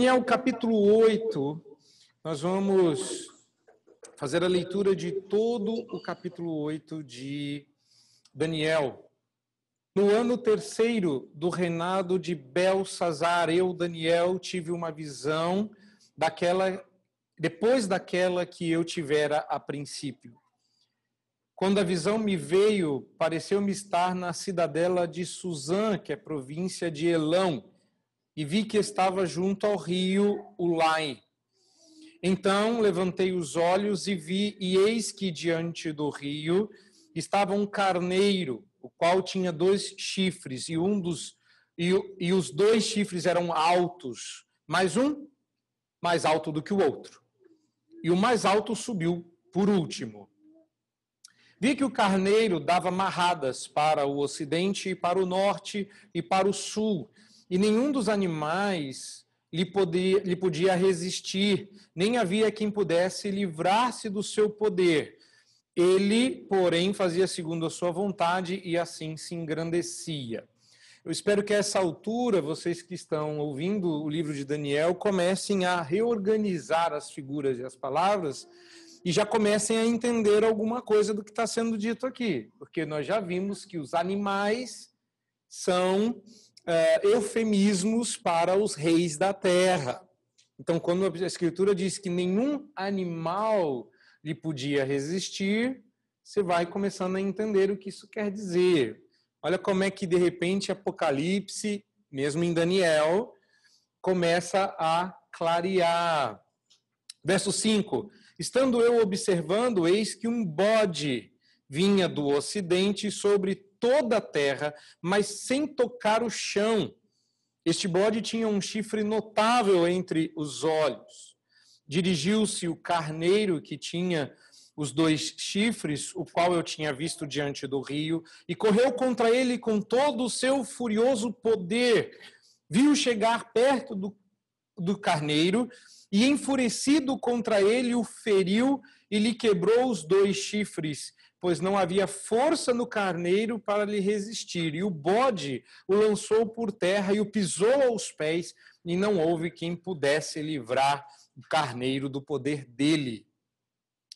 Daniel capítulo 8, nós vamos fazer a leitura de todo o capítulo 8 de Daniel. No ano terceiro do reinado de Belsazar, eu, Daniel, tive uma visão daquela, depois daquela que eu tivera a princípio. Quando a visão me veio, pareceu-me estar na cidadela de Suzã, que é província de Elão, e vi que estava junto ao rio Ulai. Então levantei os olhos e vi, e eis que diante do rio estava um carneiro, o qual tinha dois chifres, e um dos e, e os dois chifres eram altos, mas um mais alto do que o outro. E o mais alto subiu por último. Vi que o carneiro dava marradas para o ocidente e para o norte e para o sul, e nenhum dos animais lhe podia, lhe podia resistir, nem havia quem pudesse livrar-se do seu poder. Ele, porém, fazia segundo a sua vontade e assim se engrandecia. Eu espero que a essa altura, vocês que estão ouvindo o livro de Daniel, comecem a reorganizar as figuras e as palavras e já comecem a entender alguma coisa do que está sendo dito aqui, porque nós já vimos que os animais são é, eufemismos para os reis da terra. Então, quando a Escritura diz que nenhum animal lhe podia resistir, você vai começando a entender o que isso quer dizer. Olha como é que, de repente, Apocalipse, mesmo em Daniel, começa a clarear. Verso 5: Estando eu observando, eis que um bode vinha do ocidente sobre toda a terra, mas sem tocar o chão. Este bode tinha um chifre notável entre os olhos. Dirigiu-se o carneiro que tinha os dois chifres, o qual eu tinha visto diante do rio, e correu contra ele com todo o seu furioso poder. Viu chegar perto do, do carneiro e, enfurecido contra ele, o feriu e lhe quebrou os dois chifres, pois não havia força no carneiro para lhe resistir. E o bode o lançou por terra e o pisou aos pés, e não houve quem pudesse livrar o carneiro do poder dele.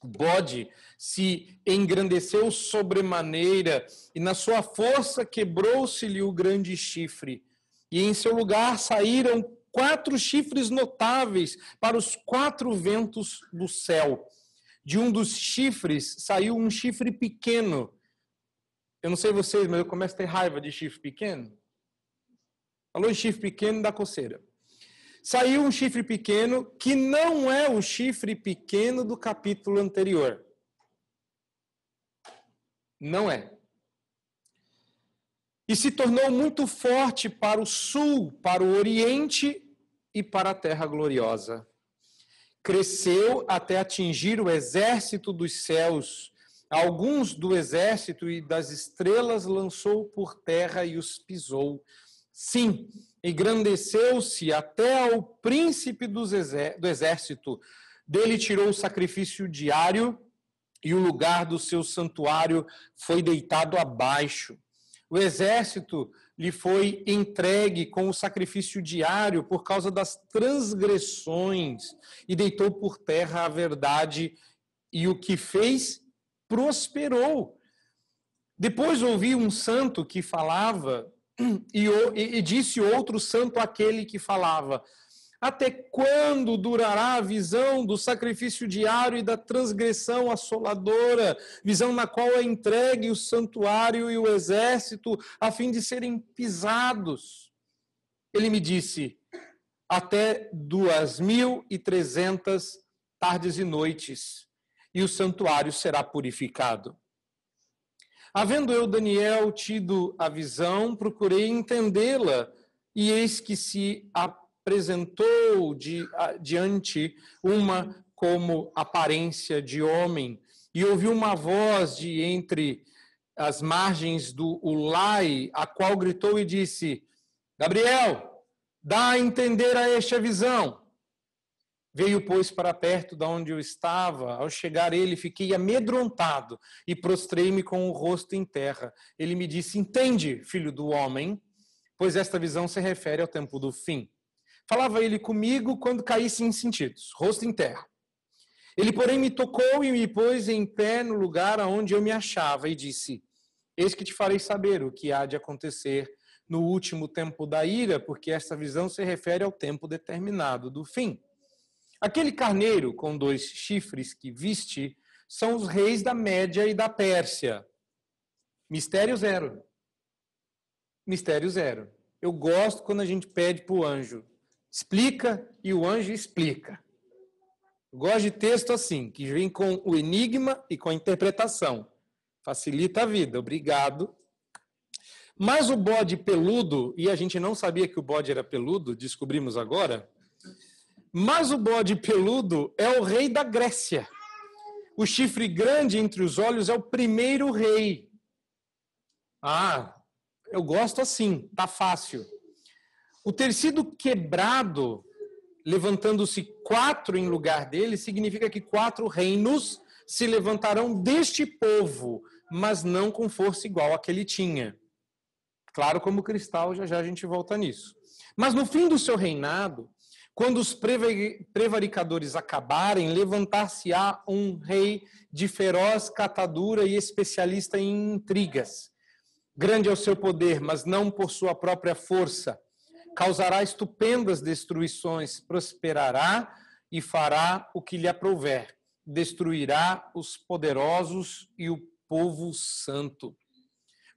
O bode se engrandeceu sobremaneira, e na sua força quebrou-se-lhe o grande chifre. E em seu lugar saíram quatro chifres notáveis para os quatro ventos do céu. De um dos chifres saiu um chifre pequeno. Eu não sei vocês, mas eu começo a ter raiva de chifre pequeno. Falou em chifre pequeno da coceira. Saiu um chifre pequeno que não é o chifre pequeno do capítulo anterior. Não é e se tornou muito forte para o sul, para o oriente e para a terra gloriosa. Cresceu até atingir o exército dos céus. Alguns do exército e das estrelas lançou por terra e os pisou. Sim, engrandeceu-se até ao príncipe do exército. Dele tirou o sacrifício diário e o lugar do seu santuário foi deitado abaixo. O exército lhe foi entregue com o sacrifício diário por causa das transgressões e deitou por terra a verdade e o que fez prosperou. Depois ouvi um santo que falava e, e, disse outro santo aquele que falava: até quando durará a visão do sacrifício diário e da transgressão assoladora, visão na qual é entregue o santuário e o exército a fim de serem pisados? Ele me disse: até duas mil e trezentas tardes e noites, e o santuário será purificado. Havendo eu, Daniel, tido a visão, procurei entendê-la, e eis que se apresentou de, diante uma como aparência de homem, e ouviu uma voz de entre as margens do Ulai, a qual gritou e disse: Gabriel, dá a entender a esta visão. Veio, pois, para perto de onde eu estava. Ao chegar ele, fiquei amedrontado e prostrei-me com o rosto em terra. Ele me disse: Entende, filho do homem, pois esta visão se refere ao tempo do fim. Falava ele comigo quando caísse em sentidos, rosto em terra. Ele, porém, me tocou e me pôs em pé no lugar aonde eu me achava e disse: Eis que te farei saber o que há de acontecer no último tempo da ira, porque esta visão se refere ao tempo determinado do fim. Aquele carneiro com dois chifres que viste são os reis da Média e da Pérsia. Mistério zero. Mistério zero. Eu gosto quando a gente pede para o anjo, explica e o anjo explica. Eu gosto de texto assim, que vem com o enigma e com a interpretação. Facilita a vida. Obrigado. Mas o bode peludo, e a gente não sabia que o bode era peludo, descobrimos agora. Mas o bode peludo é o rei da Grécia. O chifre grande entre os olhos é o primeiro rei. Ah, eu gosto assim, tá fácil. O tecido quebrado levantando-se quatro em lugar dele, significa que quatro reinos se levantarão deste povo, mas não com força igual a que ele tinha. Claro, como cristal, já já a gente volta nisso. Mas no fim do seu reinado, quando os prevaricadores acabarem, levantar-se-á um rei de feroz catadura e especialista em intrigas. Grande é o seu poder, mas não por sua própria força causará estupendas destruições, prosperará e fará o que lhe aprouver, destruirá os poderosos e o povo santo.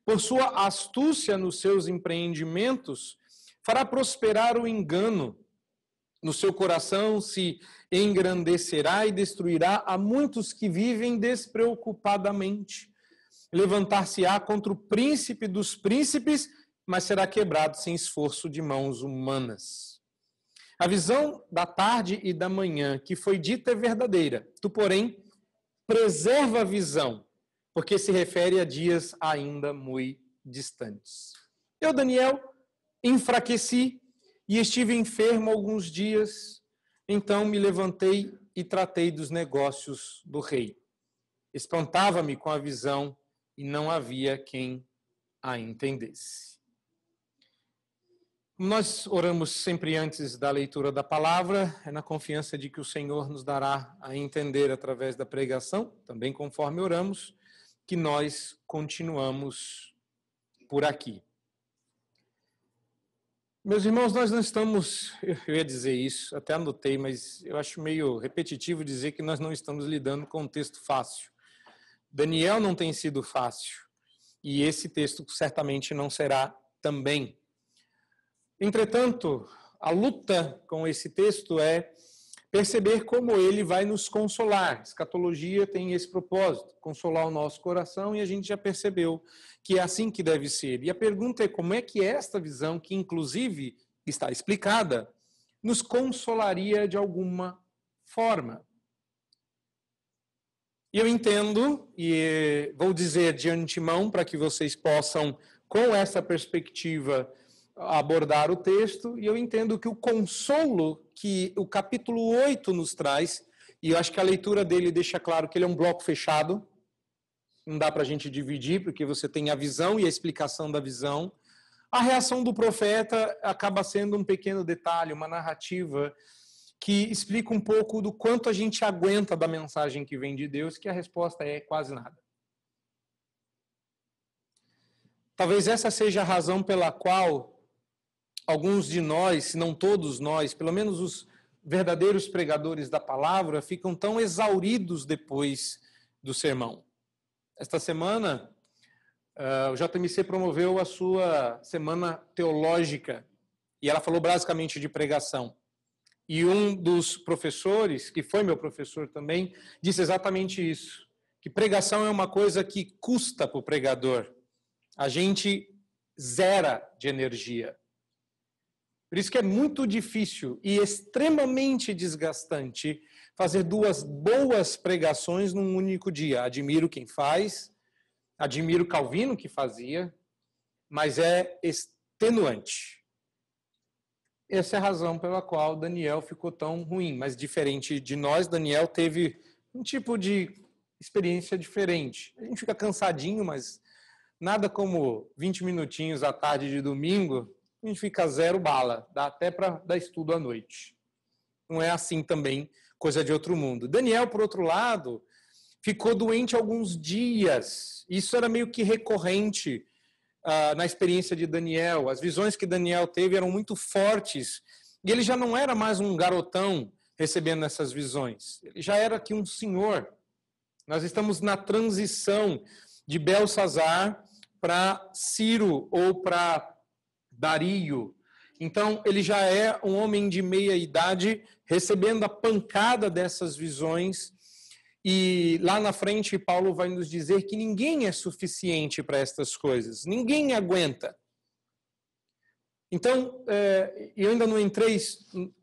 Por sua astúcia nos seus empreendimentos, fará prosperar o engano. No seu coração se engrandecerá e destruirá a muitos que vivem despreocupadamente. Levantar-se-á contra o príncipe dos príncipes mas será quebrado sem esforço de mãos humanas. A visão da tarde e da manhã que foi dita é verdadeira. Tu, porém, preserva a visão, porque se refere a dias ainda muito distantes. Eu, Daniel, enfraqueci e estive enfermo alguns dias. Então me levantei e tratei dos negócios do rei. Espantava-me com a visão e não havia quem a entendesse. Nós oramos sempre antes da leitura da palavra, é na confiança de que o Senhor nos dará a entender através da pregação, também conforme oramos, que nós continuamos por aqui. Meus irmãos, nós não estamos, eu ia dizer isso, até anotei, mas eu acho meio repetitivo dizer que nós não estamos lidando com um texto fácil. Daniel não tem sido fácil, e esse texto certamente não será também. Entretanto, a luta com esse texto é perceber como ele vai nos consolar. Escatologia tem esse propósito, consolar o nosso coração, e a gente já percebeu que é assim que deve ser. E a pergunta é como é que esta visão, que inclusive está explicada, nos consolaria de alguma forma. E eu entendo, e vou dizer de antemão para que vocês possam, com essa perspectiva, abordar o texto, e eu entendo que o consolo que o capítulo 8 nos traz, e eu acho que a leitura dele deixa claro que ele é um bloco fechado, não dá para a gente dividir, porque você tem a visão e a explicação da visão. A reação do profeta acaba sendo um pequeno detalhe, uma narrativa que explica um pouco do quanto a gente aguenta da mensagem que vem de Deus, que a resposta é quase nada. Talvez essa seja a razão pela qual alguns de nós, se não todos nós, pelo menos os verdadeiros pregadores da palavra, ficam tão exauridos depois do sermão. Esta semana, uh, o JMC promoveu a sua semana teológica e ela falou basicamente de pregação. E um dos professores, que foi meu professor também, disse exatamente isso: que pregação é uma coisa que custa para o pregador. A gente zera de energia. Por isso que é muito difícil e extremamente desgastante fazer duas boas pregações num único dia. Admiro quem faz, admiro Calvino que fazia, mas é extenuante. Essa é a razão pela qual Daniel ficou tão ruim. Mas diferente de nós, Daniel teve um tipo de experiência diferente. A gente fica cansadinho, mas nada como 20 minutinhos à tarde de domingo a gente fica zero bala, dá até para dar estudo à noite. Não é assim também, coisa de outro mundo. Daniel, por outro lado, ficou doente alguns dias. Isso era meio que recorrente uh, na experiência de Daniel. As visões que Daniel teve eram muito fortes. E ele já não era mais um garotão recebendo essas visões. Ele já era aqui um senhor. Nós estamos na transição de Belsazar para Ciro ou para Dario. Então, ele já é um homem de meia idade, recebendo a pancada dessas visões. E lá na frente, Paulo vai nos dizer que ninguém é suficiente para estas coisas, ninguém aguenta. Então, é, eu ainda não entrei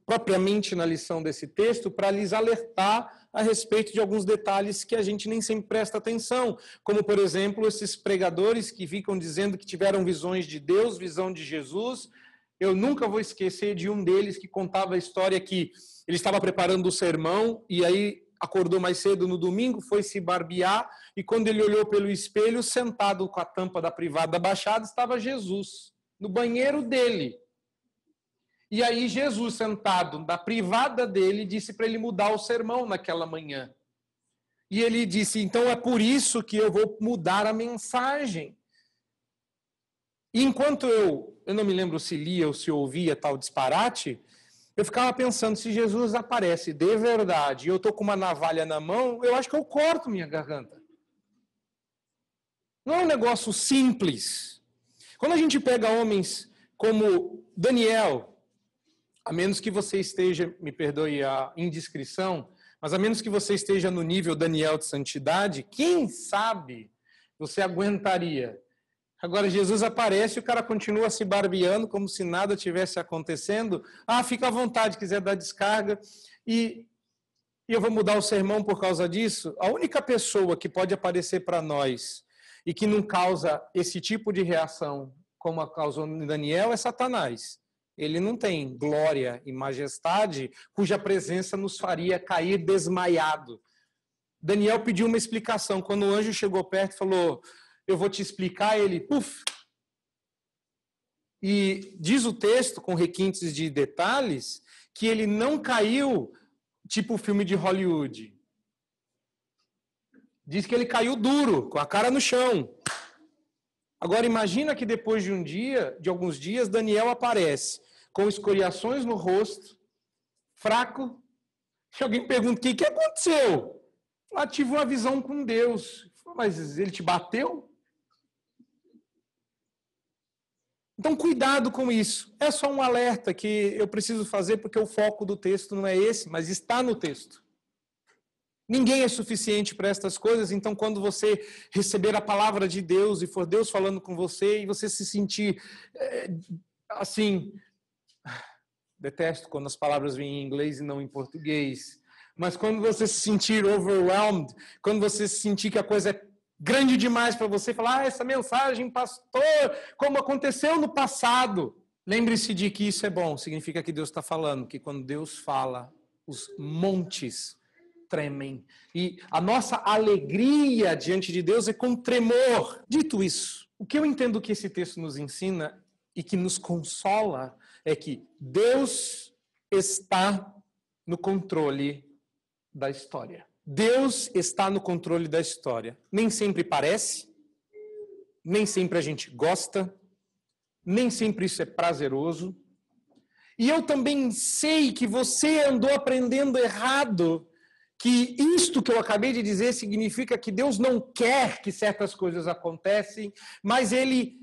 propriamente na lição desse texto para lhes alertar a respeito de alguns detalhes que a gente nem sempre presta atenção, como, por exemplo, esses pregadores que ficam dizendo que tiveram visões de Deus, visão de Jesus. Eu nunca vou esquecer de um deles que contava a história que ele estava preparando o sermão e aí acordou mais cedo no domingo, foi se barbear e quando ele olhou pelo espelho, sentado com a tampa da privada baixada, estava Jesus no banheiro dele. E aí Jesus, sentado na privada dele, disse para ele mudar o sermão naquela manhã. E ele disse: "Então é por isso que eu vou mudar a mensagem". Enquanto eu, eu não me lembro se lia ou se ouvia tal disparate, eu ficava pensando, se Jesus aparece de verdade e eu estou com uma navalha na mão, eu acho que eu corto minha garganta. Não é um negócio simples. Quando a gente pega homens como Daniel, a menos que você esteja, me perdoe a indiscrição, mas a menos que você esteja no nível Daniel de santidade, quem sabe você aguentaria. Agora Jesus aparece e o cara continua se barbeando como se nada tivesse acontecendo. Ah, fica à vontade, quiser dar descarga. E, e eu vou mudar o sermão por causa disso. A única pessoa que pode aparecer para nós e que não causa esse tipo de reação como a causou Daniel é Satanás. Ele não tem glória e majestade cuja presença nos faria cair desmaiado. Daniel pediu uma explicação. Quando o anjo chegou perto e falou: Eu vou te explicar, ele, puf. E diz o texto, com requintes de detalhes, que ele não caiu tipo filme de Hollywood. Diz que ele caiu duro, com a cara no chão. Agora imagina que depois de um dia, de alguns dias, Daniel aparece com escoriações no rosto, fraco. E alguém pergunta: o que, que aconteceu? Ah, tive uma visão com Deus. Mas ele te bateu? Então, cuidado com isso. É só um alerta que eu preciso fazer porque o foco do texto não é esse, mas está no texto. Ninguém é suficiente para estas coisas, então, quando você receber a palavra de Deus e for Deus falando com você e você se sentir é, assim, Detesto quando as palavras vêm em inglês e não em português. Mas quando você se sentir overwhelmed, quando você se sentir que a coisa é grande demais para você, falar, ah, essa mensagem, pastor, como aconteceu no passado. Lembre-se de que isso é bom, significa que Deus está falando, que quando Deus fala, os montes tremem. E a nossa alegria diante de Deus é com tremor. Dito isso, o que eu entendo que esse texto nos ensina e que nos consola é que Deus está no controle da história. Deus está no controle da história. Nem sempre parece, nem sempre a gente gosta, nem sempre isso é prazeroso. E eu também sei que você andou aprendendo errado, que isto que eu acabei de dizer significa que Deus não quer que certas coisas acontecem, mas ele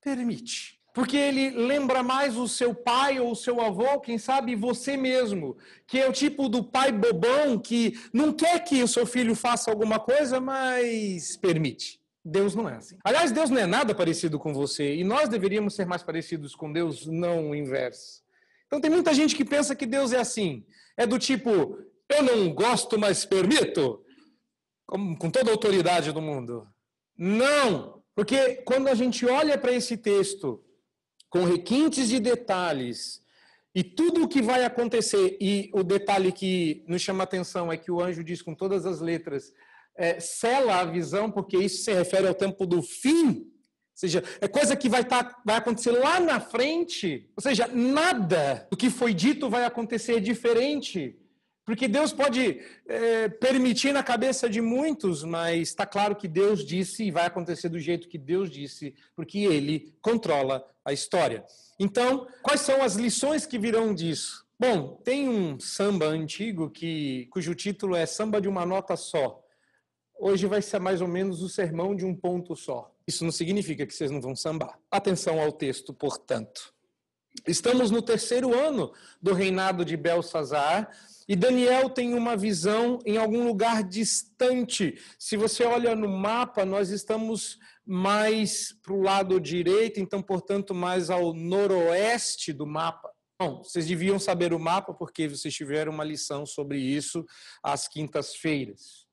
permite. Porque ele lembra mais o seu pai ou o seu avô, quem sabe você mesmo, que é o tipo do pai bobão que não quer que o seu filho faça alguma coisa, mas permite. Deus não é assim. Aliás, Deus não é nada parecido com você e nós deveríamos ser mais parecidos com Deus, não o inverso. Então tem muita gente que pensa que Deus é assim. É do tipo, eu não gosto, mas permito. Com, com toda a autoridade do mundo. Não! Porque quando a gente olha para esse texto com requintes de detalhes, e tudo o que vai acontecer, e o detalhe que nos chama a atenção é que o anjo diz com todas as letras, é, sela a visão, porque isso se refere ao tempo do fim, seja, é coisa que vai, tá, vai acontecer lá na frente. Ou seja, nada do que foi dito vai acontecer diferente. Porque Deus pode é, permitir na cabeça de muitos, mas está claro que Deus disse e vai acontecer do jeito que Deus disse, porque Ele controla a história. Então, quais são as lições que virão disso? Bom, tem um samba antigo que, cujo título é Samba de uma Nota Só. Hoje vai ser mais ou menos o sermão de um ponto só. Isso não significa que vocês não vão sambar. Atenção ao texto, portanto. Estamos no terceiro ano do reinado de Belsazar e Daniel tem uma visão em algum lugar distante. Se você olha no mapa, nós estamos mais para o lado direito, então, portanto, mais ao noroeste do mapa. Bom, vocês deviam saber o mapa porque vocês tiveram uma lição sobre isso às quintas-feiras.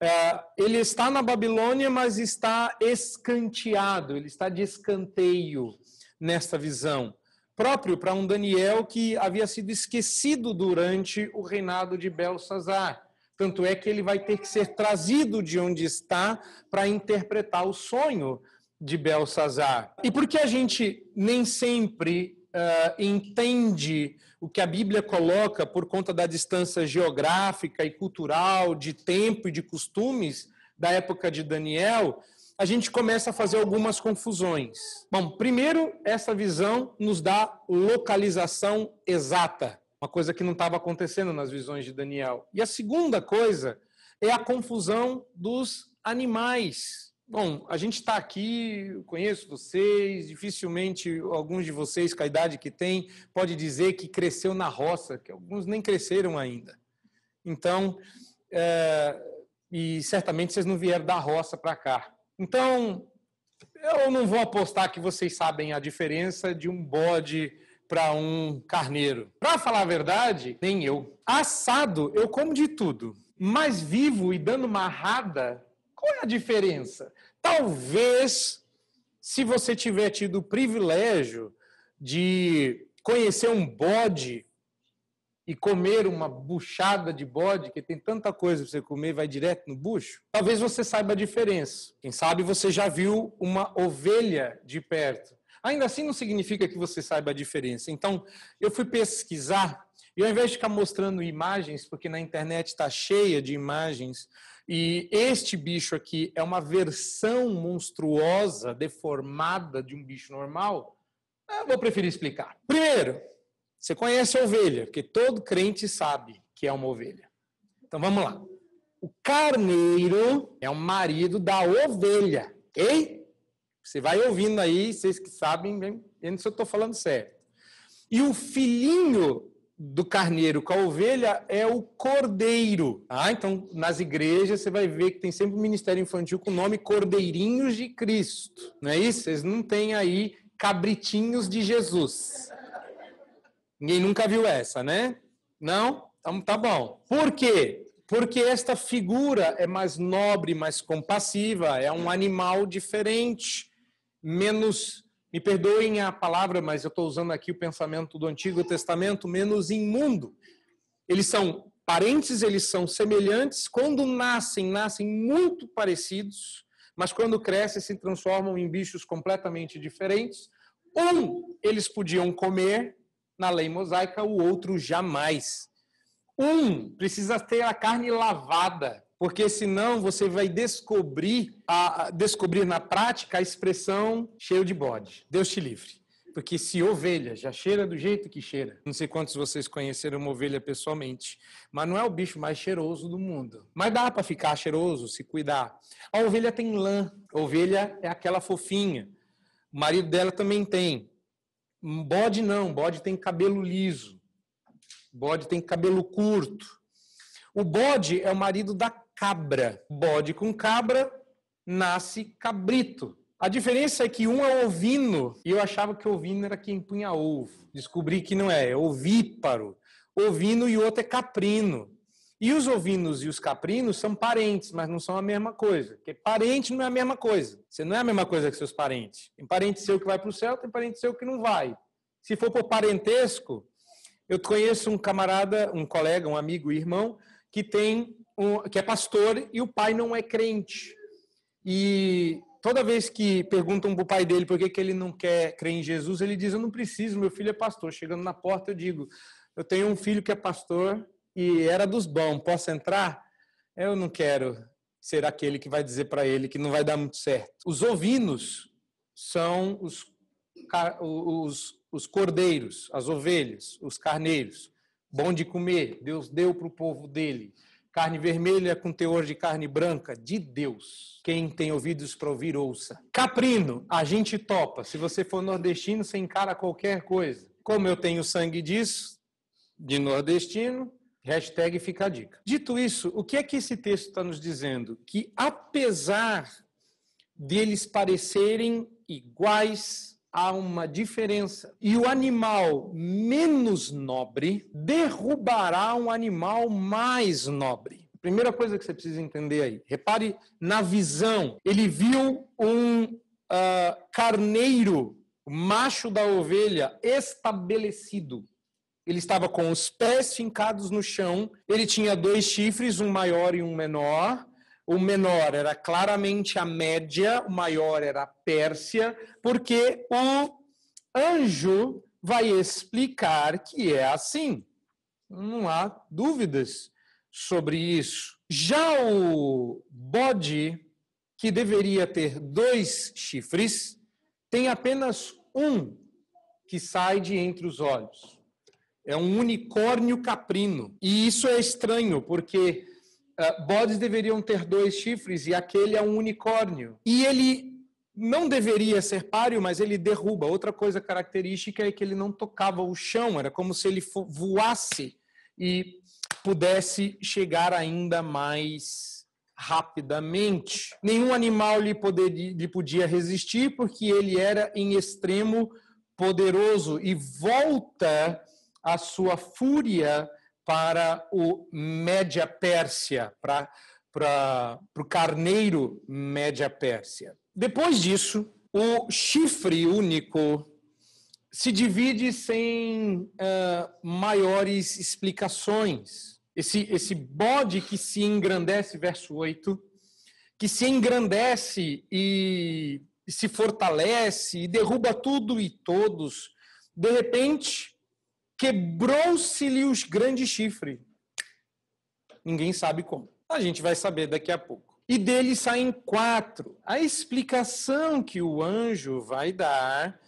É, ele está na Babilônia, mas está escanteado, ele está de escanteio nesta visão. Próprio para um Daniel que havia sido esquecido durante o reinado de Belsazar. Tanto é que ele vai ter que ser trazido de onde está para interpretar o sonho de Belsazar. E por que a gente nem sempre uh, entende o que a Bíblia coloca por conta da distância geográfica e cultural, de tempo e de costumes da época de Daniel, a gente começa a fazer algumas confusões. Bom, primeiro, essa visão nos dá localização exata, uma coisa que não estava acontecendo nas visões de Daniel. E a segunda coisa é a confusão dos animais. Bom, a gente está aqui, conheço vocês, dificilmente alguns de vocês, com a idade que tem, pode dizer que cresceu na roça, que alguns nem cresceram ainda. Então, é, e certamente vocês não vieram da roça para cá. Então, eu não vou apostar que vocês sabem a diferença de um bode para um carneiro. Para falar a verdade, nem eu. Assado, eu como de tudo. Mas vivo e dando marrada, qual é a diferença? Talvez, se você tiver tido o privilégio de conhecer um bode e comer uma buchada de bode, que tem tanta coisa para você comer, vai direto no bucho, talvez você saiba a diferença. Quem sabe você já viu uma ovelha de perto. Ainda assim não significa que você saiba a diferença. Então, eu fui pesquisar e ao invés de ficar mostrando imagens, porque na internet está cheia de imagens e este bicho aqui é uma versão monstruosa, deformada de um bicho normal. Eu vou preferir explicar. Primeiro, você conhece a ovelha, porque todo crente sabe que é uma ovelha. Então vamos lá. O carneiro é o marido da ovelha, ok? Você vai ouvindo aí, vocês que sabem, vendo se eu estou falando certo. E o filhinho do carneiro com a ovelha é o cordeiro. Ah, então nas igrejas você vai ver que tem sempre um ministério infantil com o nome Cordeirinhos de Cristo. Não é isso? Vocês não têm aí cabritinhos de Jesus. Ninguém nunca viu essa, né? Não? Então tá bom. Por quê? Porque esta figura é mais nobre, mais compassiva, é um animal diferente, menos me perdoem a palavra, mas eu estou usando aqui o pensamento do Antigo Testamento, menos imundo. Eles são parentes, eles são semelhantes. Quando nascem, nascem muito parecidos, mas quando crescem, se transformam em bichos completamente diferentes. Um, eles podiam comer na lei mosaica, o outro jamais. Um precisa ter a carne lavada, porque senão você vai descobrir, a, descobrir na prática a expressão cheio de bode. Deus te livre. Porque se ovelha já cheira do jeito que cheira, não sei quantos vocês conheceram uma ovelha pessoalmente, mas não é o bicho mais cheiroso do mundo. Mas dá para ficar cheiroso, se cuidar. A ovelha tem lã, a ovelha é aquela fofinha. O marido dela também tem. Bode não, bode tem cabelo liso. Bode tem cabelo curto. O bode é o marido da cabra. Bode com cabra nasce cabrito. A diferença é que um é ovino, e eu achava que ovino era quem punha ovo. Descobri que não é, é ovíparo. Ovino e outro é caprino. E os ovinos e os caprinos são parentes, mas não são a mesma coisa. Porque parente não é a mesma coisa. Você não é a mesma coisa que seus parentes. Tem parente seu que vai para o céu, tem parente seu que não vai. Se for por parentesco, eu conheço um camarada, um colega, um amigo, irmão, que tem um, que é pastor e o pai não é crente. E toda vez que perguntam para o pai dele por que, que ele não quer crer em Jesus, ele diz: Eu não preciso, meu filho é pastor. Chegando na porta, eu digo: Eu tenho um filho que é pastor e era dos bons, posso entrar? Eu não quero ser aquele que vai dizer para ele que não vai dar muito certo. Os ovinos são os, os, os cordeiros, as ovelhas, os carneiros. Bom de comer, Deus deu para o povo dele. Carne vermelha com teor de carne branca, de Deus. Quem tem ouvidos para ouvir, ouça. Caprino, a gente topa. Se você for nordestino, você encara qualquer coisa. Como eu tenho sangue disso, de nordestino, hashtag fica a dica. Dito isso, o que é que esse texto está nos dizendo? Que apesar deles parecerem iguais, há uma diferença. E o animal menos nobre derrubará um animal mais nobre. Primeira coisa que você precisa entender aí. Repare na visão. Ele viu um uh, carneiro, macho da ovelha, estabelecido. Ele estava com os pés fincados no chão. Ele tinha dois chifres, um maior e um menor. O menor era claramente a média, o maior era a Pérsia, porque o anjo vai explicar que é assim. Não há dúvidas sobre isso. Já o bode, que deveria ter dois chifres, tem apenas um que sai de entre os olhos. É um unicórnio caprino. E isso é estranho, porque uh, bodes deveriam ter dois chifres e aquele é um unicórnio. E ele não deveria ser páreo, mas ele derruba. Outra coisa característica é que ele não tocava o chão, era como se ele voasse e pudesse chegar ainda mais rapidamente. Nenhum animal lhe, poder, lhe podia resistir, porque ele era em extremo poderoso e volta a sua fúria para o Média Pérsia, para, para, para o carneiro Média Pérsia. Depois disso, o chifre único se divide sem uh, maiores explicações. Esse, esse bode que se engrandece, verso 8, que se engrandece e, e se fortalece e derruba tudo e todos, de repente quebrou-se-lhe os grandes chifres. Ninguém sabe como. A gente vai saber daqui a pouco. E dele saem quatro. A explicação que o anjo vai dar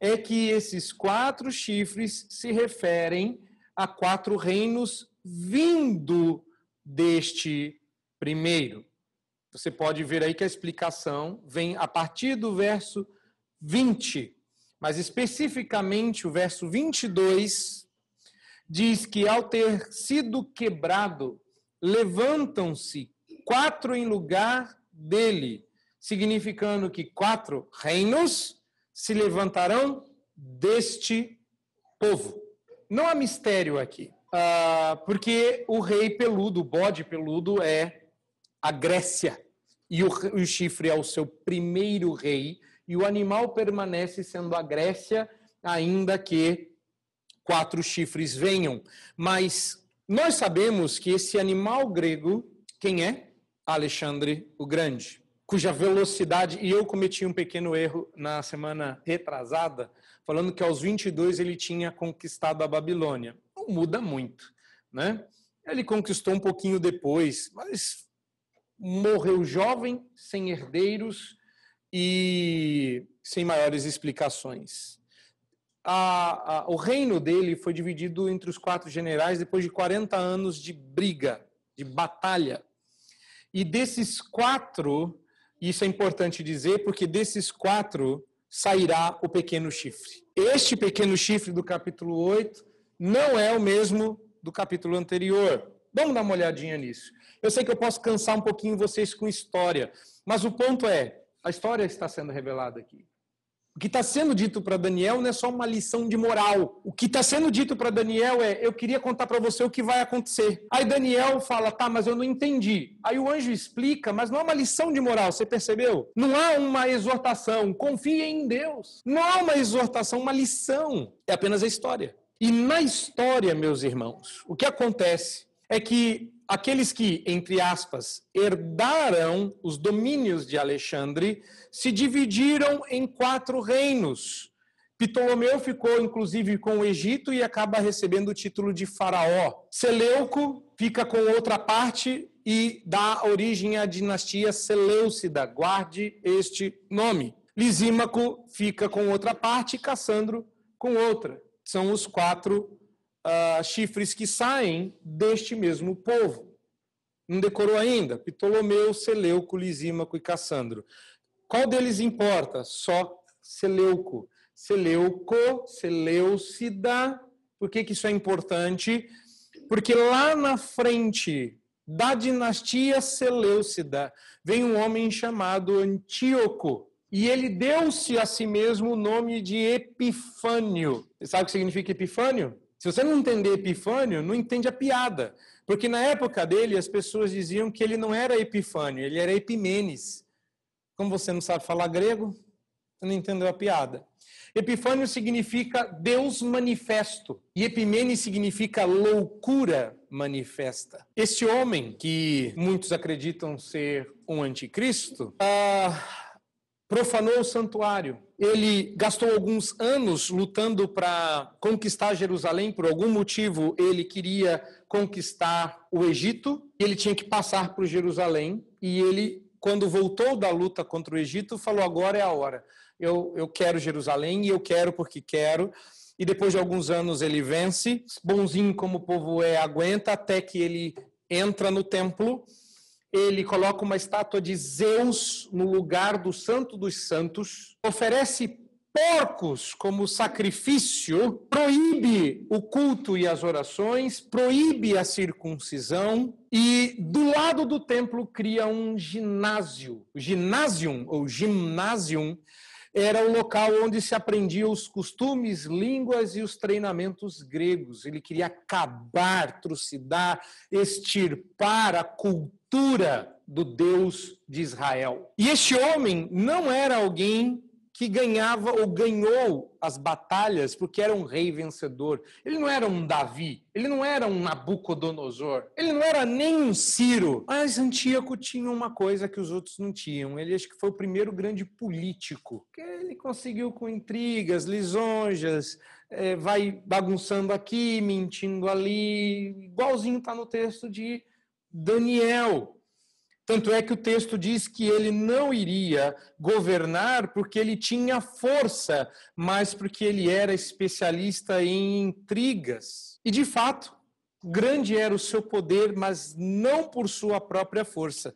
é que esses quatro chifres se referem a quatro reinos vindo deste primeiro. Você pode ver aí que a explicação vem a partir do verso 20 mas especificamente o verso 22 diz que ao ter sido quebrado, levantam-se quatro em lugar dele, significando que quatro reinos se levantarão deste povo. Não há mistério aqui, uh, porque o rei peludo, o bode peludo, é a Grécia, e o chifre é o seu primeiro rei, e o animal permanece sendo a Grécia, ainda que quatro chifres venham. Mas nós sabemos que esse animal grego, quem é? Alexandre o Grande, cuja velocidade, e eu cometi um pequeno erro na semana retrasada, falando que aos 22 ele tinha conquistado a Babilônia. Não muda muito, né? Ele conquistou um pouquinho depois, mas morreu jovem, sem herdeiros, e sem maiores explicações. A, a, o reino dele foi dividido entre os quatro generais depois de 40 anos de briga, de batalha. E desses quatro, isso é importante dizer, porque desses quatro sairá o pequeno chifre. Este pequeno chifre do capítulo 8 não é o mesmo do capítulo anterior. Vamos dar uma olhadinha nisso. Eu sei que eu posso cansar um pouquinho vocês com história, mas o ponto é: a história está sendo revelada aqui. O que está sendo dito para Daniel não é só uma lição de moral. O que está sendo dito para Daniel é: eu queria contar para você o que vai acontecer. Aí Daniel fala: tá, mas eu não entendi. Aí o anjo explica, mas não é uma lição de moral, você percebeu? Não há uma exortação, confie em Deus. Não há uma exortação, uma lição. É apenas a história. E na história, meus irmãos, o que acontece é que aqueles que, entre aspas, herdaram os domínios de Alexandre se dividiram em quatro reinos. Ptolomeu ficou, inclusive, com o Egito e acaba recebendo o título de faraó. Seleuco fica com outra parte e dá origem à dinastia Seleucida. Guarde este nome. Lisímaco fica com outra parte e Cassandro com outra. São os quatro uh, chifres que saem deste mesmo povo. Não decorou ainda? Ptolomeu, Seleuco, Lisímaco e Cassandro. Qual deles importa? Só Seleuco. Seleuco, Seleucida. Por que, que isso é importante? Porque lá na frente da dinastia Seleucida vem um homem chamado Antíoco. E ele deu-se a si mesmo o nome de Epifânio. Você sabe o que significa Epifânio? Se você não entender Epifânio, não entende a piada. Porque na época dele, as pessoas diziam que ele não era Epifânio, ele era Epimenes. Como você não sabe falar grego, você não entendeu a piada. Epifânio significa Deus manifesto e Epimene significa loucura manifesta. Esse homem, que muitos acreditam ser um anticristo, ah, profanou o santuário. Ele gastou alguns anos lutando para conquistar Jerusalém, por algum motivo ele queria conquistar o Egito, ele tinha que passar por Jerusalém, e ele, quando voltou da luta contra o Egito, falou: agora é a hora. Eu, eu quero Jerusalém e eu quero porque quero. E depois de alguns anos ele vence, bonzinho como o povo é, aguenta, até que ele entra no templo, ele coloca uma estátua de Zeus no lugar do Santo dos Santos, oferece porcos como sacrifício, proíbe o culto e as orações, proíbe a circuncisão e do lado do templo cria um ginásio, ginásio ou gymnasium, era o local onde se aprendia os costumes, línguas e os treinamentos gregos. Ele queria acabar, trucidar, extirpar a cultura do Deus de Israel. E este homem não era alguém que ganhava ou ganhou as batalhas porque era um rei vencedor. Ele não era um Davi, ele não era um Nabucodonosor, ele não era nem um Ciro. Mas Antíoco tinha uma coisa que os outros não tinham. Ele acho que foi o primeiro grande político. Que ele conseguiu com intrigas, lisonjas, é, vai bagunçando aqui, mentindo ali, igualzinho está no texto de Daniel. Tanto é que o texto diz que ele não iria governar porque ele tinha força, mas porque ele era especialista em intrigas. E de fato, grande era o seu poder, mas não por sua própria força.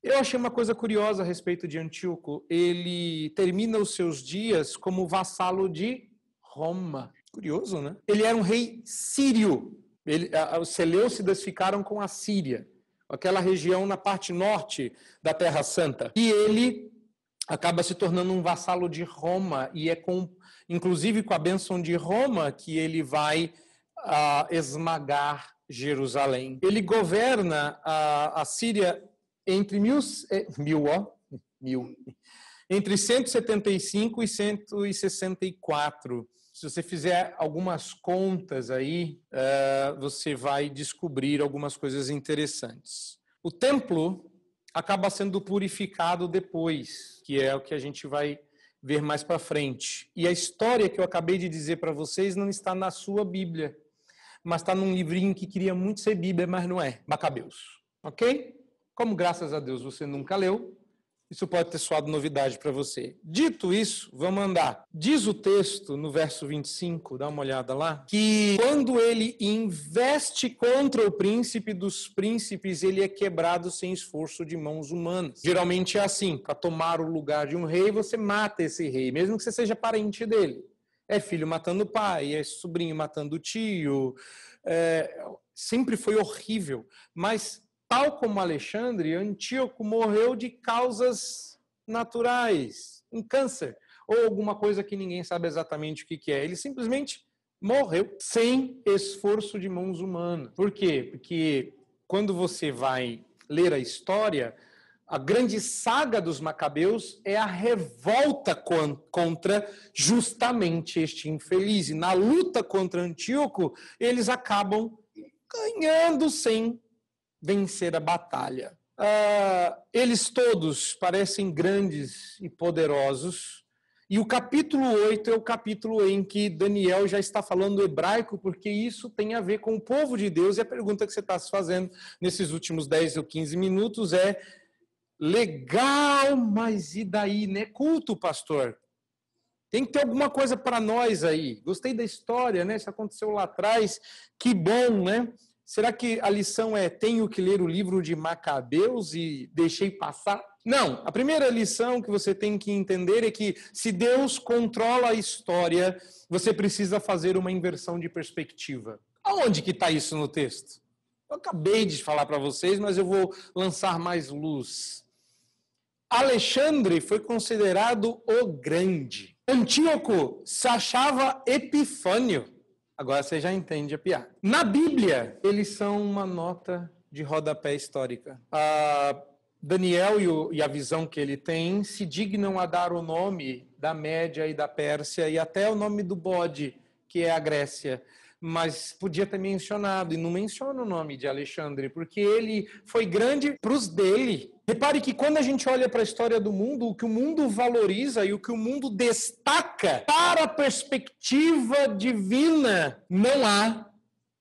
Eu achei uma coisa curiosa a respeito de Antíoco. Ele termina os seus dias como vassalo de Roma. Curioso, né? Ele era um rei sírio. Ele, os Seleucidas ficaram com a Síria aquela região na parte norte da Terra Santa. E ele acaba se tornando um vassalo de Roma e é com, inclusive com a bênção de Roma que ele vai uh, esmagar Jerusalém. Ele governa a, a Síria entre mil, eh, mil, ó, mil, entre 175 e 164 se você fizer algumas contas aí, uh, você vai descobrir algumas coisas interessantes. O templo acaba sendo purificado depois, que é o que a gente vai ver mais para frente. E a história que eu acabei de dizer para vocês não está na sua Bíblia, mas está num livrinho que queria muito ser Bíblia, mas não é, Macabeus. Ok? Como graças a Deus você nunca leu, isso pode ter soado novidade para você. Dito isso, vamos andar. Diz o texto no verso 25, dá uma olhada lá, que quando ele investe contra o príncipe dos príncipes, ele é quebrado sem esforço de mãos humanas. Geralmente é assim: para tomar o lugar de um rei, você mata esse rei, mesmo que você seja parente dele. É filho matando o pai, é sobrinho matando o tio. É, sempre foi horrível. Mas Tal como Alexandre, Antíoco morreu de causas naturais, um câncer, ou alguma coisa que ninguém sabe exatamente o que é. Ele simplesmente morreu sem esforço de mãos humanas. Por quê? Porque quando você vai ler a história, a grande saga dos Macabeus é a revolta contra justamente este infeliz. E na luta contra Antíoco, eles acabam ganhando sem vencer a batalha. Uh, eles todos parecem grandes e poderosos, e o capítulo 8 é o capítulo em que Daniel já está falando hebraico, porque isso tem a ver com o povo de Deus. E a pergunta que você está se fazendo nesses últimos 10 ou 15 minutos é: legal, mas e daí, né? Culto, pastor. Tem que ter alguma coisa para nós aí. Gostei da história, né? Isso aconteceu lá atrás. Que bom, né? Será que a lição é tenho que ler o livro de Macabeus e deixei passar? Não. A primeira lição que você tem que entender é que se Deus controla a história, você precisa fazer uma inversão de perspectiva. Aonde que está isso no texto? Eu acabei de falar para vocês, mas eu vou lançar mais luz. Alexandre foi considerado o grande. Antíoco se achava Epifânio. Agora você já entende a piada. Na Bíblia, eles são uma nota de rodapé histórica. A Daniel e, o, e, a visão que ele tem se dignam a dar o nome da Média e da Pérsia e até o nome do bode, que é a Grécia mas podia ter mencionado, e não menciona o nome de Alexandre, porque ele foi grande para os dele. Repare que quando a gente olha para a história do mundo, o que o mundo valoriza e o que o mundo destaca para a perspectiva divina, não há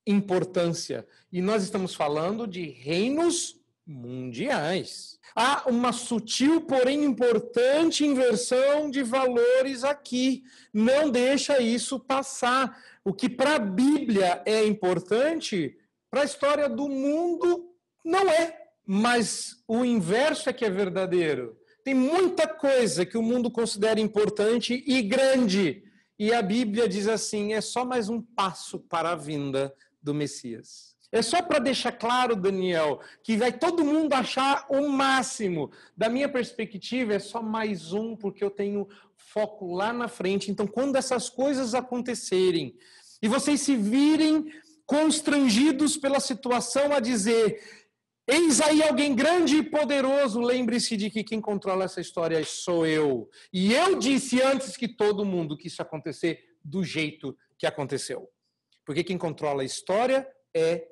importância. E nós estamos falando de reinos mundiais. Há uma sutil, porém importante inversão de valores aqui. Não deixa isso passar. O que para a Bíblia é importante, para a história do mundo não é. Mas o inverso é que é verdadeiro. Tem muita coisa que o mundo considera importante e grande. E a Bíblia diz assim: é só mais um passo para a vinda do Messias. É só para deixar claro, Daniel, que vai todo mundo achar o máximo. Da minha perspectiva, é só mais um, porque eu tenho foco lá na frente. Então, quando essas coisas acontecerem e vocês se virem constrangidos pela situação a dizer: Eis aí alguém grande e poderoso, lembre-se de que quem controla essa história sou eu. E eu disse antes que todo mundo que isso acontecer do jeito que aconteceu. Porque quem controla a história é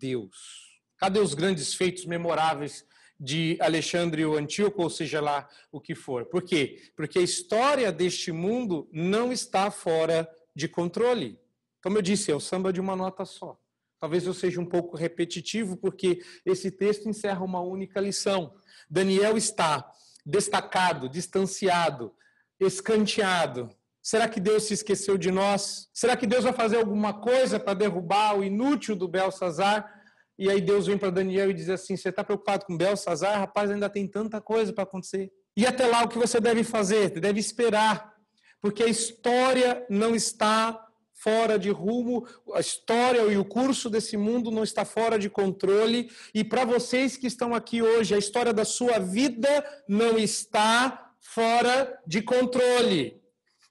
Deus. Cadê os grandes feitos memoráveis de Alexandre o Antíoco, ou seja lá o que for? Por quê? Porque a história deste mundo não está fora de controle. Como eu disse, é o samba de uma nota só. Talvez eu seja um pouco repetitivo, porque esse texto encerra uma única lição. Daniel está destacado, distanciado, escanteado, Será que Deus se esqueceu de nós? Será que Deus vai fazer alguma coisa para derrubar o inútil do Belsazar? E aí Deus vem para Daniel e diz assim: Você está preocupado com Belsazar? Rapaz, ainda tem tanta coisa para acontecer. E até lá o que você deve fazer? Deve esperar, porque a história não está fora de rumo, a história e o curso desse mundo não está fora de controle. E para vocês que estão aqui hoje, a história da sua vida não está fora de controle.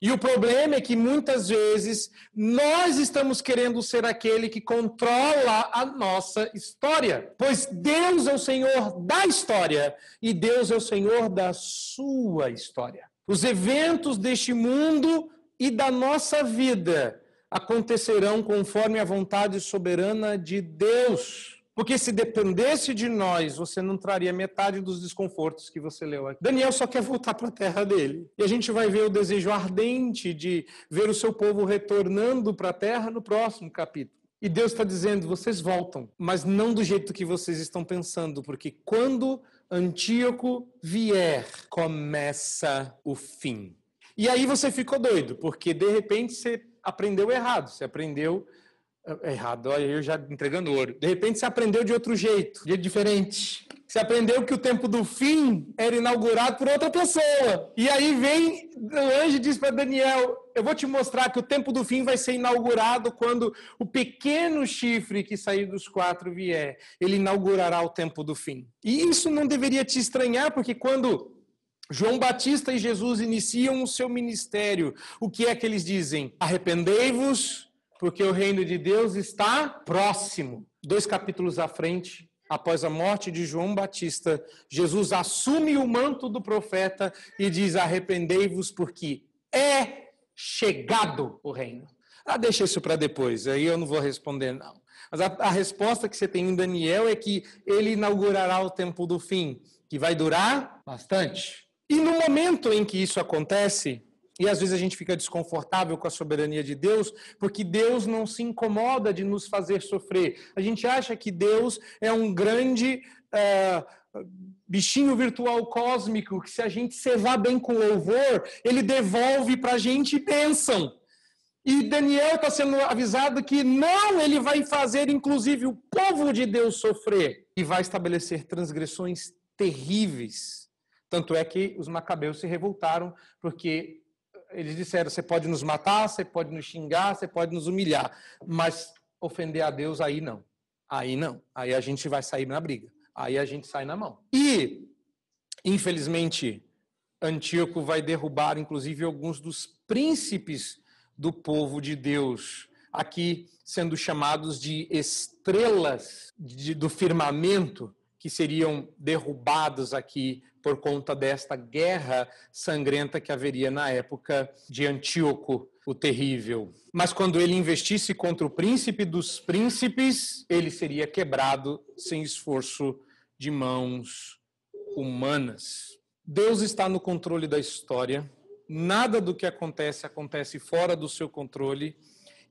E o problema é que muitas vezes nós estamos querendo ser aquele que controla a nossa história. Pois Deus é o Senhor da história e Deus é o Senhor da sua história. Os eventos deste mundo e da nossa vida acontecerão conforme a vontade soberana de Deus. Porque se dependesse de nós, você não traria metade dos desconfortos que você leu aqui. Daniel só quer voltar para a terra dele. E a gente vai ver o desejo ardente de ver o seu povo retornando para a terra no próximo capítulo. E Deus está dizendo: vocês voltam, mas não do jeito que vocês estão pensando, porque quando Antíoco vier, começa o fim. E aí você ficou doido, porque de repente você aprendeu errado, você aprendeu é errado, olha, eu já entregando ouro. De repente você aprendeu de outro jeito, de diferente. Você aprendeu que o tempo do fim era inaugurado por outra pessoa. E aí vem o anjo diz para Daniel: Eu vou te mostrar que o tempo do fim vai ser inaugurado quando o pequeno chifre que sair dos quatro vier. Ele inaugurará o tempo do fim. E isso não deveria te estranhar, porque quando João Batista e Jesus iniciam o seu ministério, o que é que eles dizem? Arrependei-vos porque o reino de Deus está próximo. Dois capítulos à frente, após a morte de João Batista, Jesus assume o manto do profeta e diz: Arrependei-vos, porque é chegado o reino. Ah, deixa isso para depois, aí eu não vou responder, não. Mas a, a resposta que você tem em Daniel é que ele inaugurará o tempo do fim, que vai durar bastante. E no momento em que isso acontece, e às vezes a gente fica desconfortável com a soberania de Deus, porque Deus não se incomoda de nos fazer sofrer. A gente acha que Deus é um grande uh, bichinho virtual cósmico, que se a gente servar bem com louvor, ele devolve para a gente bênção. E Daniel está sendo avisado que não, ele vai fazer inclusive o povo de Deus sofrer e vai estabelecer transgressões terríveis. Tanto é que os macabeus se revoltaram, porque eles disseram: você pode nos matar, você pode nos xingar, você pode nos humilhar, mas ofender a Deus aí não. Aí não. Aí a gente vai sair na briga. Aí a gente sai na mão. E, infelizmente, Antíoco vai derrubar, inclusive, alguns dos príncipes do povo de Deus, aqui sendo chamados de estrelas de, do firmamento, que seriam derrubados aqui por conta desta guerra sangrenta que haveria na época de Antíoco o Terrível. Mas quando ele investisse contra o príncipe dos príncipes, ele seria quebrado sem esforço de mãos humanas. Deus está no controle da história nada do que acontece acontece fora do seu controle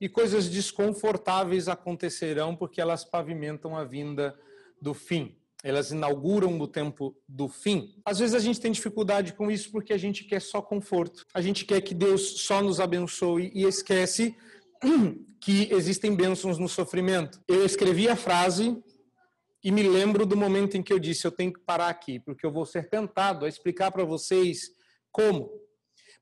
e coisas desconfortáveis acontecerão porque elas pavimentam a vinda do fim. Elas inauguram o tempo do fim. Às vezes a gente tem dificuldade com isso porque a gente quer só conforto. A gente quer que Deus só nos abençoe e esquece que existem bênçãos no sofrimento. Eu escrevi a frase e me lembro do momento em que eu disse: eu tenho que parar aqui, porque eu vou ser tentado a explicar para vocês como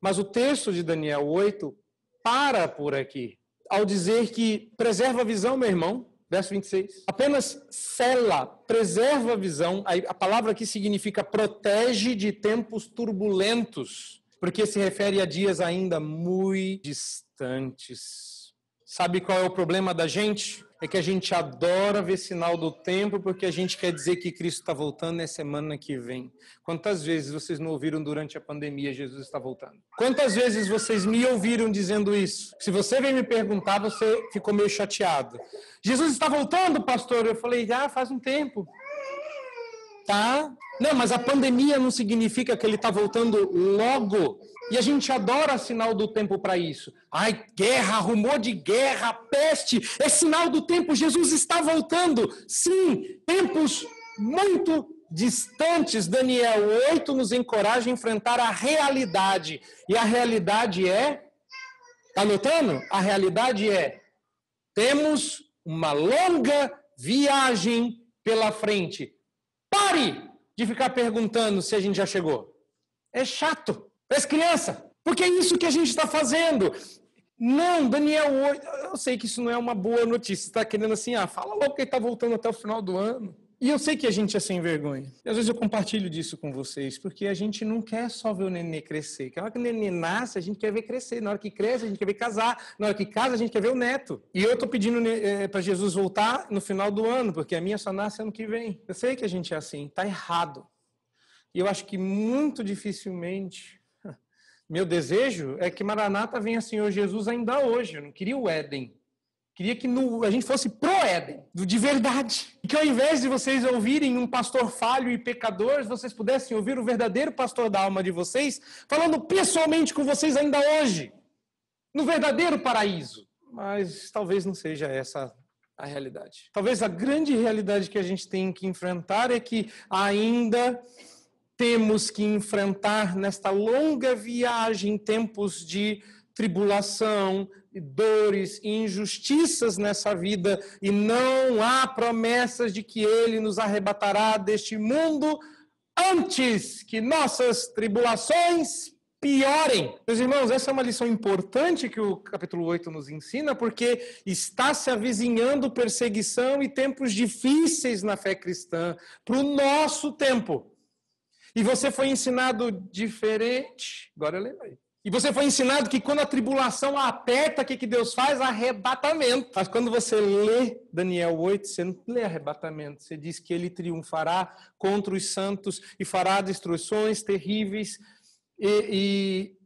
mas o texto de Daniel 8 para por aqui, ao dizer que preserva a visão, meu irmão, verso 26. Apenas cela, preserva a visão. A palavra aqui significa protege de tempos turbulentos, porque se refere a dias ainda muito distantes. Sabe qual é o problema da gente? É que a gente adora ver sinal do tempo porque a gente quer dizer que Cristo está voltando na semana que vem. Quantas vezes vocês não ouviram durante a pandemia Jesus está voltando? Quantas vezes vocês me ouviram dizendo isso? Se você vem me perguntar, você ficou meio chateado. Jesus está voltando, pastor? Eu falei, já ah, faz um tempo. Tá? Não, mas a pandemia não significa que ele está voltando logo. E a gente adora sinal do tempo para isso. Ai, guerra, rumor de guerra, peste, é sinal do tempo, Jesus está voltando. Sim, tempos muito distantes. Daniel 8 nos encoraja a enfrentar a realidade. E a realidade é. Está notando? A realidade é: temos uma longa viagem pela frente. Pare de ficar perguntando se a gente já chegou. É chato para as crianças. Porque é isso que a gente está fazendo. Não, Daniel, eu sei que isso não é uma boa notícia. Você está querendo assim, ah, fala logo que ele está voltando até o final do ano. E eu sei que a gente é sem vergonha. E às vezes eu compartilho disso com vocês, porque a gente não quer só ver o nenê crescer. Na hora que o nenê nasce, a gente quer ver crescer. Na hora que cresce, a gente quer ver casar. Na hora que casa, a gente quer ver o neto. E eu estou pedindo é, para Jesus voltar no final do ano, porque a minha só nasce ano que vem. Eu sei que a gente é assim, está errado. E eu acho que muito dificilmente meu desejo é que Maranata venha Senhor Jesus ainda hoje. Eu não queria o Éden. Queria que no, a gente fosse pro Éden, de verdade. E que ao invés de vocês ouvirem um pastor falho e pecador, vocês pudessem ouvir o verdadeiro pastor da alma de vocês, falando pessoalmente com vocês ainda hoje, no verdadeiro paraíso. Mas talvez não seja essa a realidade. Talvez a grande realidade que a gente tem que enfrentar é que ainda temos que enfrentar nesta longa viagem tempos de tribulação, dores e injustiças nessa vida, e não há promessas de que ele nos arrebatará deste mundo antes que nossas tribulações piorem. Meus irmãos, essa é uma lição importante que o capítulo 8 nos ensina, porque está se avizinhando perseguição e tempos difíceis na fé cristã para o nosso tempo. E você foi ensinado diferente. Agora eu lembrei. E você foi ensinado que quando a tribulação aperta, o que, que Deus faz? Arrebatamento. Mas quando você lê Daniel 8, você não lê arrebatamento. Você diz que ele triunfará contra os santos e fará destruições terríveis. E,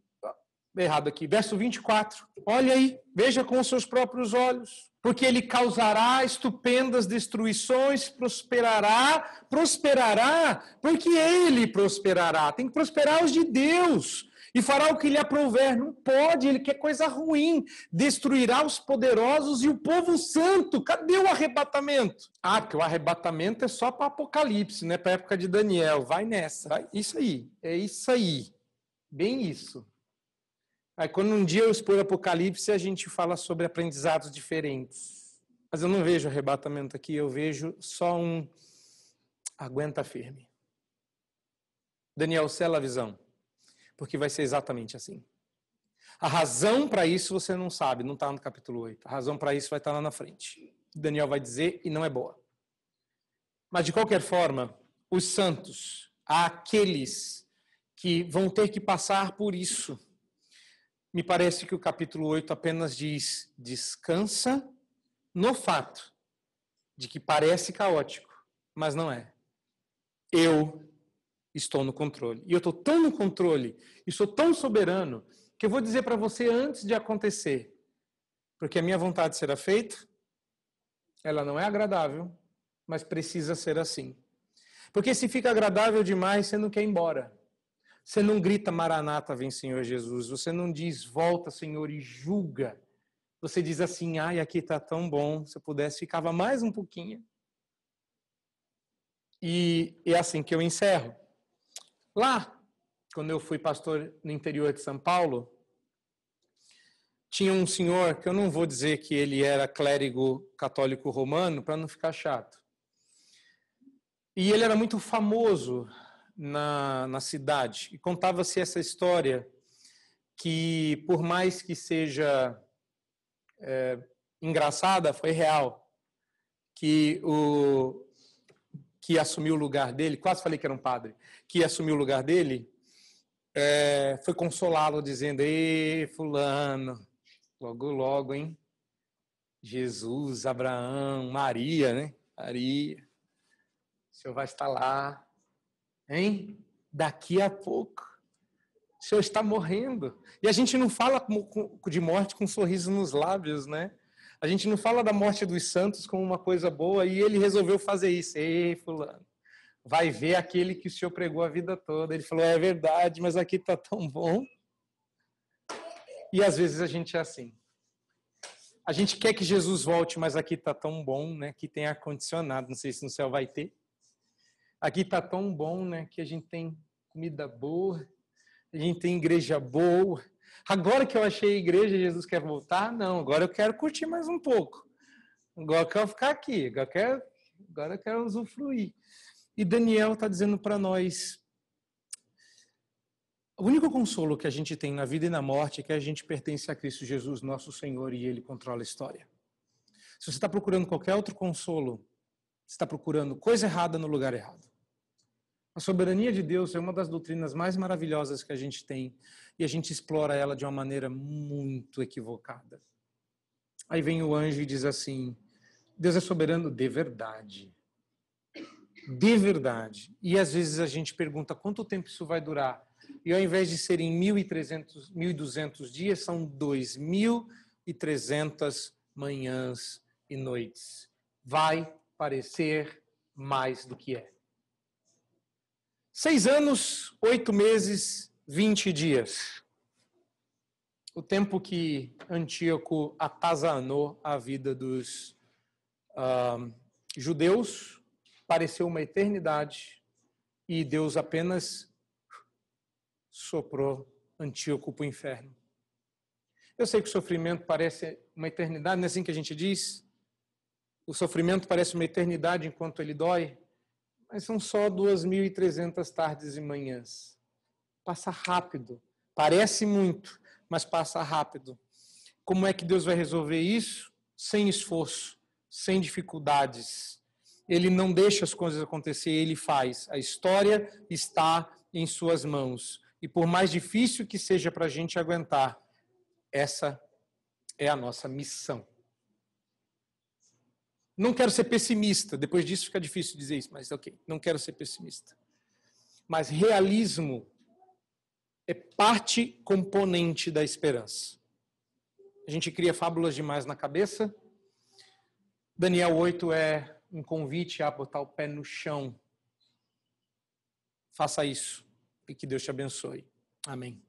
e errado aqui, verso 24. Olha aí, veja com os seus próprios olhos. Porque ele causará estupendas destruições, prosperará, prosperará, porque ele prosperará. Tem que prosperar os de Deus e fará o que lhe aprouver. Não pode, ele quer coisa ruim. Destruirá os poderosos e o povo santo. Cadê o arrebatamento? Ah, porque o arrebatamento é só para Apocalipse, né? Para a época de Daniel. Vai nessa. Vai. Isso aí, é isso aí. Bem isso. Aí quando um dia eu expor Apocalipse, a gente fala sobre aprendizados diferentes. Mas eu não vejo arrebatamento aqui, eu vejo só um aguenta firme. Daniel, sela a visão porque vai ser exatamente assim. A razão para isso você não sabe, não está no capítulo 8. A razão para isso vai estar tá lá na frente. Daniel vai dizer e não é boa. Mas de qualquer forma, os santos, aqueles que vão ter que passar por isso, me parece que o capítulo 8 apenas diz: descansa no fato de que parece caótico, mas não é. Eu estou no controle. E eu estou tão no controle e sou tão soberano que eu vou dizer para você antes de acontecer. Porque a minha vontade será feita, ela não é agradável, mas precisa ser assim. Porque se fica agradável demais, você não quer ir embora. Você não grita Maranata, vem Senhor Jesus. Você não diz volta, Senhor, e julga. Você diz assim, ai, aqui está tão bom. Se eu pudesse, ficava mais um pouquinho. E é assim que eu encerro. Lá, quando eu fui pastor no interior de São Paulo, tinha um senhor que eu não vou dizer que ele era clérigo católico romano para não ficar chato. E ele era muito famoso na, na cidade. E contava-se essa história que, por mais que seja é, engraçada, foi real. Que o que assumiu o lugar dele, quase falei que era um padre, que assumiu o lugar dele, é, foi consolá-lo dizendo: Ei, Fulano, logo, logo, hein? Jesus, Abraão, Maria, né? Maria, o senhor vai estar lá, hein? Daqui a pouco. O senhor está morrendo. E a gente não fala de morte com um sorriso nos lábios, né? A gente não fala da morte dos santos como uma coisa boa e ele resolveu fazer isso. Ei, fulano, vai ver aquele que o senhor pregou a vida toda. Ele falou, é verdade, mas aqui está tão bom. E às vezes a gente é assim. A gente quer que Jesus volte, mas aqui está tão bom, né? Que tem ar-condicionado. Não sei se no céu vai ter. Aqui está tão bom, né? Que a gente tem comida boa, a gente tem igreja boa, Agora que eu achei a igreja, Jesus quer voltar? Não, agora eu quero curtir mais um pouco. Agora eu quero ficar aqui, agora eu quero, agora eu quero usufruir. E Daniel está dizendo para nós: o único consolo que a gente tem na vida e na morte é que a gente pertence a Cristo Jesus, nosso Senhor, e Ele controla a história. Se você está procurando qualquer outro consolo, você está procurando coisa errada no lugar errado. A soberania de Deus é uma das doutrinas mais maravilhosas que a gente tem e a gente explora ela de uma maneira muito equivocada. Aí vem o anjo e diz assim: Deus é soberano de verdade. De verdade. E às vezes a gente pergunta quanto tempo isso vai durar. E ao invés de serem 1.300, 1.200 dias, são 2.300 manhãs e noites. Vai parecer mais do que é. Seis anos, oito meses, vinte dias. O tempo que Antíoco atazanou a vida dos uh, judeus pareceu uma eternidade e Deus apenas soprou Antíoco para o inferno. Eu sei que o sofrimento parece uma eternidade, não é assim que a gente diz? O sofrimento parece uma eternidade enquanto ele dói, mas são só 2.300 tardes e manhãs. Passa rápido. Parece muito, mas passa rápido. Como é que Deus vai resolver isso? Sem esforço, sem dificuldades. Ele não deixa as coisas acontecer, ele faz. A história está em suas mãos. E por mais difícil que seja para a gente aguentar, essa é a nossa missão. Não quero ser pessimista, depois disso fica difícil dizer isso, mas ok, não quero ser pessimista. Mas realismo é parte componente da esperança. A gente cria fábulas demais na cabeça, Daniel 8 é um convite a botar o pé no chão. Faça isso e que Deus te abençoe. Amém.